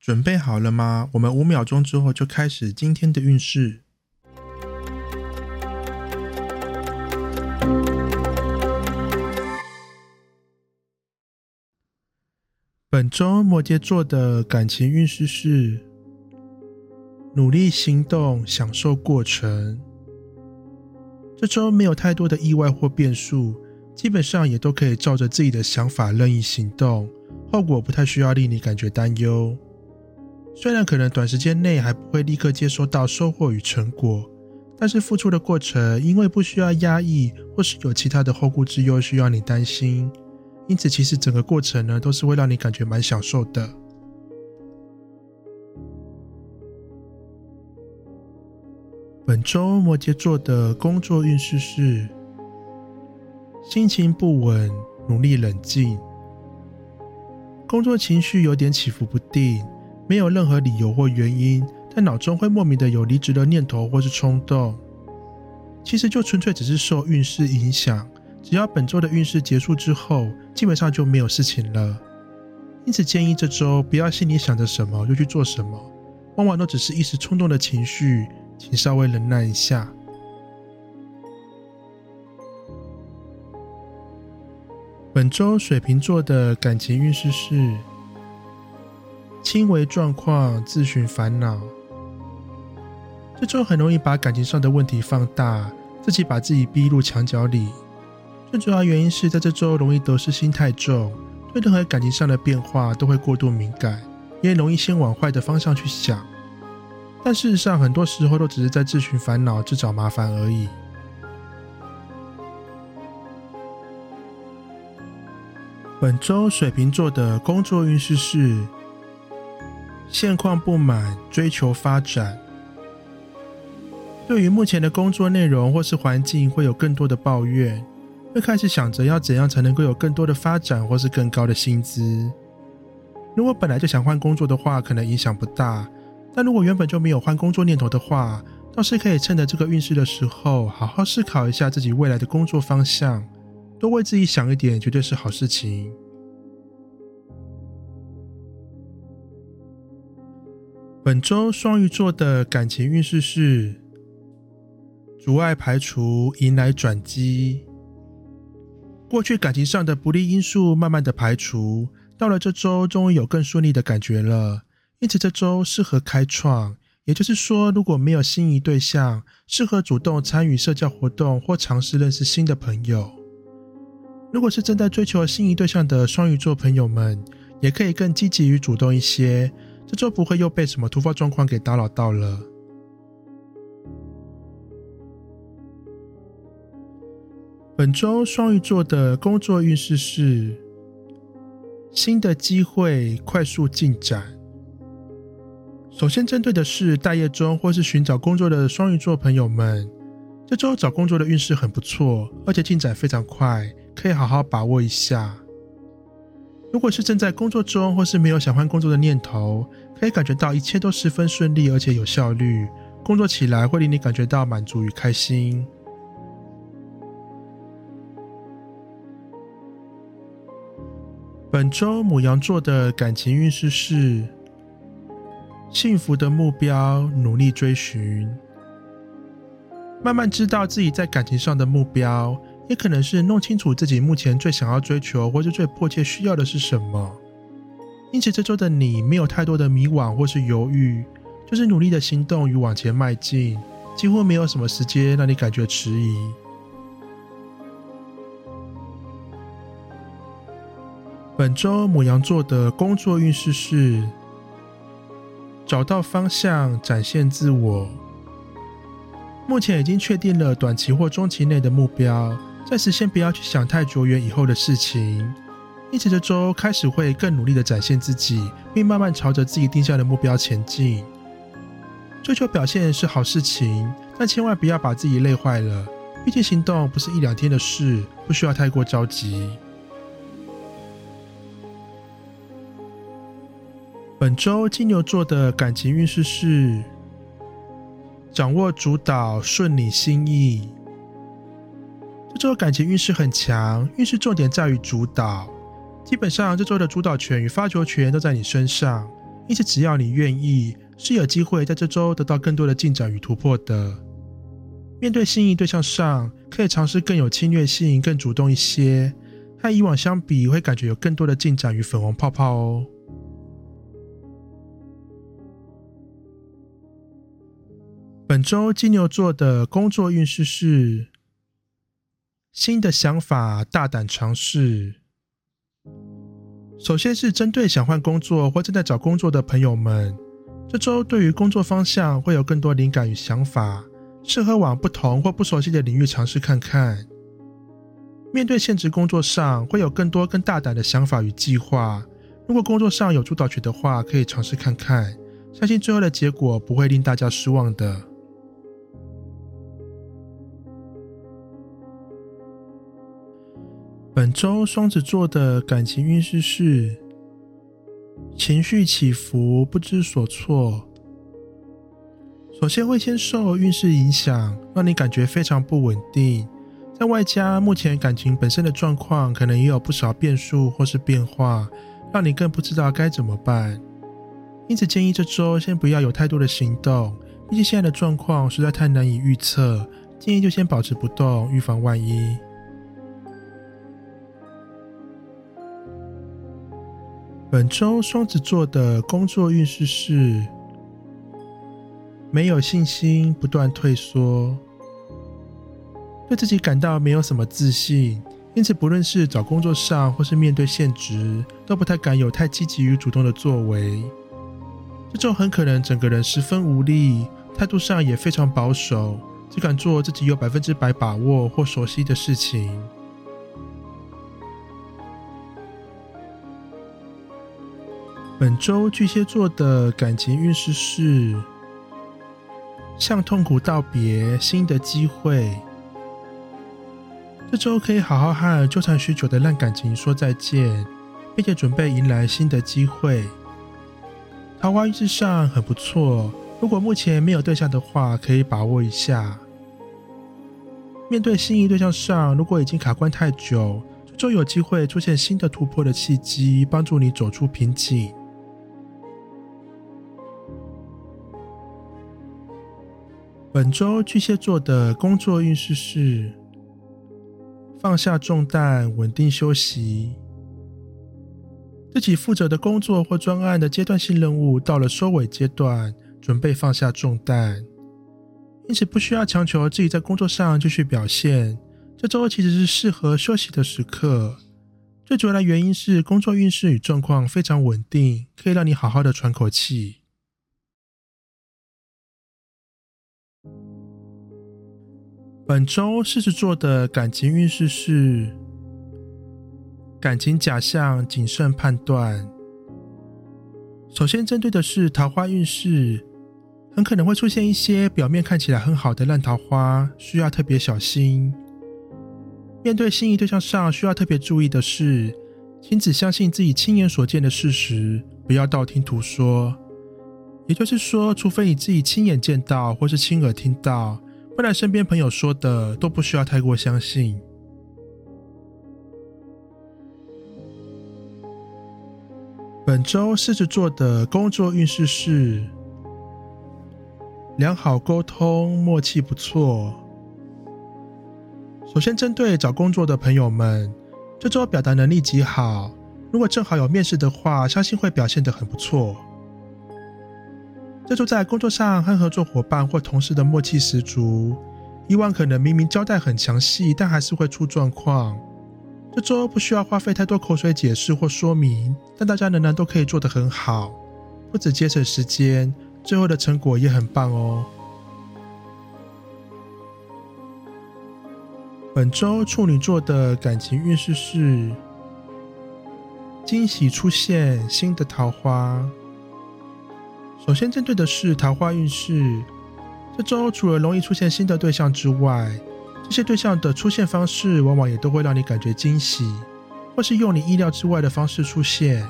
准备好了吗？我们五秒钟之后就开始今天的运势。本周摩羯座的感情运势是：努力行动，享受过程。这周没有太多的意外或变数。基本上也都可以照着自己的想法任意行动，后果不太需要令你感觉担忧。虽然可能短时间内还不会立刻接收到收获与成果，但是付出的过程因为不需要压抑，或是有其他的后顾之忧需要你担心，因此其实整个过程呢都是会让你感觉蛮享受的。本周摩羯座的工作运势是。心情不稳，努力冷静。工作情绪有点起伏不定，没有任何理由或原因，但脑中会莫名的有离职的念头或是冲动。其实就纯粹只是受运势影响，只要本周的运势结束之后，基本上就没有事情了。因此建议这周不要心里想着什么就去做什么，往往都只是一时冲动的情绪，请稍微忍耐一下。本周水瓶座的感情运势是轻微状况，自寻烦恼。这周很容易把感情上的问题放大，自己把自己逼入墙角里。最主要原因是在这周容易得失心太重，对任何感情上的变化都会过度敏感，也容易先往坏的方向去想。但事实上，很多时候都只是在自寻烦恼、自找麻烦而已。本周水瓶座的工作运势是现况不满，追求发展。对于目前的工作内容或是环境，会有更多的抱怨，会开始想着要怎样才能够有更多的发展或是更高的薪资。如果本来就想换工作的话，可能影响不大；但如果原本就没有换工作念头的话，倒是可以趁着这个运势的时候，好好思考一下自己未来的工作方向。多为自己想一点，绝对是好事情。本周双鱼座的感情运势是阻碍排除，迎来转机。过去感情上的不利因素慢慢的排除，到了这周终于有更顺利的感觉了。因此这周适合开创，也就是说，如果没有心仪对象，适合主动参与社交活动或尝试认识新的朋友。如果是正在追求心仪对象的双鱼座朋友们，也可以更积极与主动一些，这周不会又被什么突发状况给打扰到了。本周双鱼座的工作运势是新的机会快速进展。首先针对的是待业中或是寻找工作的双鱼座朋友们，这周找工作的运势很不错，而且进展非常快。可以好好把握一下。如果是正在工作中，或是没有想换工作的念头，可以感觉到一切都十分顺利，而且有效率，工作起来会令你感觉到满足与开心。本周母羊座的感情运势是幸福的目标，努力追寻，慢慢知道自己在感情上的目标。也可能是弄清楚自己目前最想要追求或是最迫切需要的是什么，因此这周的你没有太多的迷惘或是犹豫，就是努力的行动与往前迈进，几乎没有什么时间让你感觉迟疑。本周母羊座的工作运势是找到方向，展现自我。目前已经确定了短期或中期内的目标。暂时先不要去想太久远以后的事情，因此这周开始会更努力的展现自己，并慢慢朝着自己定下的目标前进。追求表现是好事情，但千万不要把自己累坏了。毕竟行动不是一两天的事，不需要太过着急。本周金牛座的感情运势是：掌握主导，顺你心意。这周感情运势很强，运势重点在于主导。基本上这周的主导权与发球权都在你身上，因此只要你愿意，是有机会在这周得到更多的进展与突破的。面对心仪对象上，可以尝试更有侵略性、更主动一些，和以往相比，会感觉有更多的进展与粉红泡泡哦。本周金牛座的工作运势是新的想法，大胆尝试。首先是针对想换工作或正在找工作的朋友们，这周对于工作方向会有更多灵感与想法，适合往不同或不熟悉的领域尝试看看。面对现职工作上，会有更多更大胆的想法与计划。如果工作上有主导权的话，可以尝试看看，相信最后的结果不会令大家失望的。本周双子座的感情运势是情绪起伏不知所措。首先会先受运势影响，让你感觉非常不稳定。在外加目前感情本身的状况，可能也有不少变数或是变化，让你更不知道该怎么办。因此建议这周先不要有太多的行动，毕竟现在的状况实在太难以预测。建议就先保持不动，预防万一。本周双子座的工作运势是没有信心，不断退缩，对自己感到没有什么自信，因此不论是找工作上或是面对现职，都不太敢有太积极与主动的作为。这周很可能整个人十分无力，态度上也非常保守，只敢做自己有百分之百把握或熟悉的事情。本周巨蟹座的感情运势是向痛苦道别，新的机会。这周可以好好和纠缠许久的烂感情说再见，并且准备迎来新的机会。桃花运势上很不错，如果目前没有对象的话，可以把握一下。面对心仪对象上，如果已经卡关太久，这周有机会出现新的突破的契机，帮助你走出瓶颈。本周巨蟹座的工作运势是放下重担，稳定休息。自己负责的工作或专案的阶段性任务到了收尾阶段，准备放下重担，因此不需要强求自己在工作上继续表现。这周其实是适合休息的时刻。最主要的原因是工作运势与状况非常稳定，可以让你好好的喘口气。本周狮子座的感情运势是感情假象，谨慎判断。首先针对的是桃花运势，很可能会出现一些表面看起来很好的烂桃花，需要特别小心。面对心仪对象上，需要特别注意的是，请只相信自己亲眼所见的事实，不要道听途说。也就是说，除非你自己亲眼见到，或是亲耳听到。不然，身边朋友说的都不需要太过相信。本周狮子座的工作运势是良好沟通，默契不错。首先，针对找工作的朋友们，这周表达能力极好，如果正好有面试的话，相信会表现得很不错。这周在工作上和合作伙伴或同事的默契十足。以往可能明明交代很详细，但还是会出状况。这周不需要花费太多口水解释或说明，但大家仍然都可以做得很好，不止节省时间，最后的成果也很棒哦。本周处女座的感情运势是惊喜出现，新的桃花。首先针对的是桃花运势，这周除了容易出现新的对象之外，这些对象的出现方式往往也都会让你感觉惊喜，或是用你意料之外的方式出现。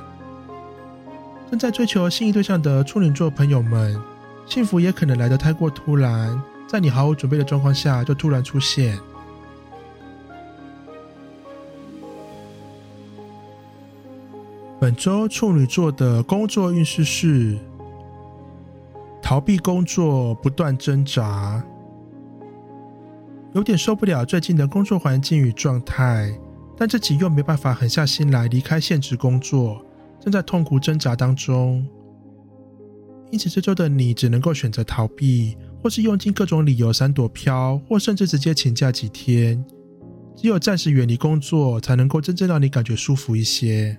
正在追求心仪对象的处女座朋友们，幸福也可能来得太过突然，在你毫无准备的状况下就突然出现。本周处女座的工作运势是逃避工作，不断挣扎。有点受不了最近的工作环境与状态，但自己又没办法狠下心来离开现职工作，正在痛苦挣扎当中。因此，这周的你只能够选择逃避，或是用尽各种理由闪躲飘，或甚至直接请假几天。只有暂时远离工作，才能够真正让你感觉舒服一些。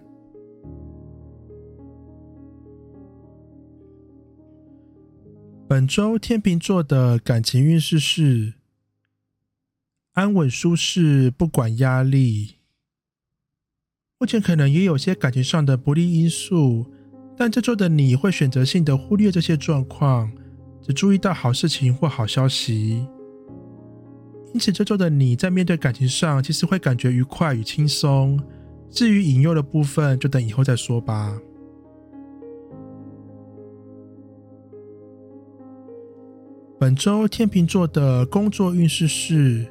本周天秤座的感情运势是。安稳舒适，不管压力。目前可能也有些感情上的不利因素，但这周的你会选择性的忽略这些状况，只注意到好事情或好消息。因此，这周的你在面对感情上，其实会感觉愉快与轻松。至于引诱的部分，就等以后再说吧。本周天秤座的工作运势是。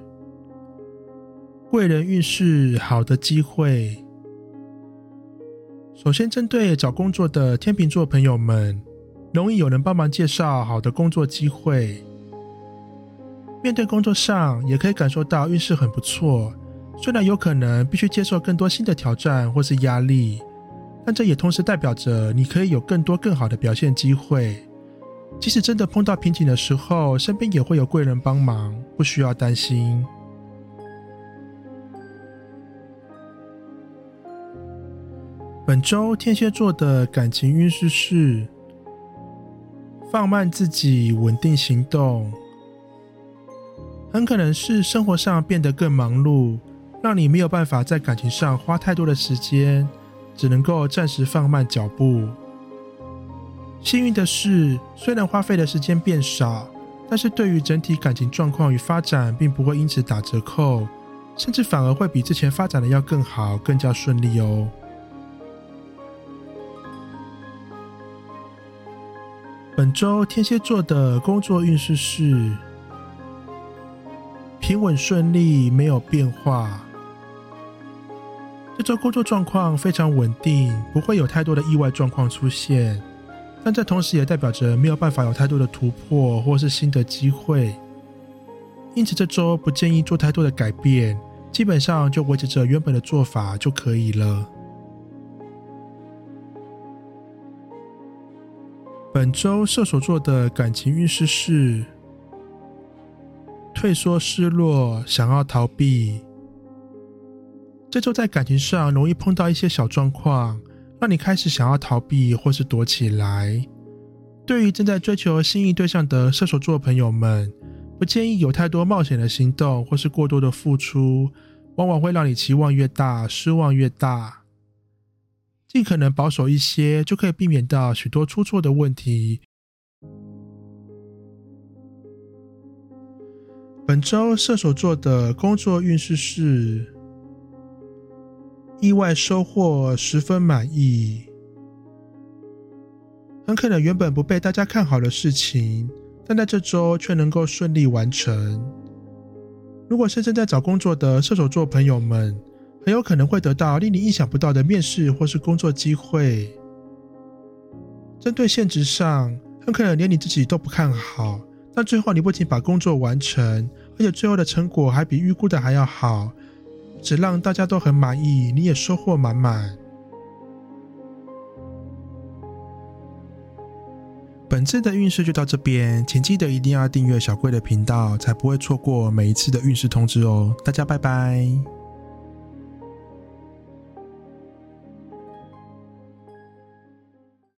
贵人运势好的机会。首先，针对找工作的天秤座朋友们，容易有人帮忙介绍好的工作机会。面对工作上，也可以感受到运势很不错。虽然有可能必须接受更多新的挑战或是压力，但这也同时代表着你可以有更多更好的表现机会。即使真的碰到瓶颈的时候，身边也会有贵人帮忙，不需要担心。本周天蝎座的感情运势是放慢自己，稳定行动。很可能是生活上变得更忙碌，让你没有办法在感情上花太多的时间，只能够暂时放慢脚步。幸运的是，虽然花费的时间变少，但是对于整体感情状况与发展，并不会因此打折扣，甚至反而会比之前发展的要更好，更加顺利哦。本周天蝎座的工作运势是平稳顺利，没有变化。这周工作状况非常稳定，不会有太多的意外状况出现。但这同时也代表着没有办法有太多的突破或是新的机会。因此，这周不建议做太多的改变，基本上就维持着原本的做法就可以了。本周射手座的感情运势是退缩、失落，想要逃避。这周在感情上容易碰到一些小状况，让你开始想要逃避或是躲起来。对于正在追求心仪对象的射手座朋友们，不建议有太多冒险的行动或是过多的付出，往往会让你期望越大，失望越大。尽可能保守一些，就可以避免到许多出错的问题。本周射手座的工作运势是意外收获，十分满意。很可能原本不被大家看好的事情，但在这周却能够顺利完成。如果是正在找工作的射手座朋友们，很有可能会得到令你意想不到的面试或是工作机会。针对现职上，很可能连你自己都不看好，但最后你不仅把工作完成，而且最后的成果还比预估的还要好，只让大家都很满意，你也收获满满。本次的运势就到这边，请记得一定要订阅小贵的频道，才不会错过每一次的运势通知哦。大家拜拜。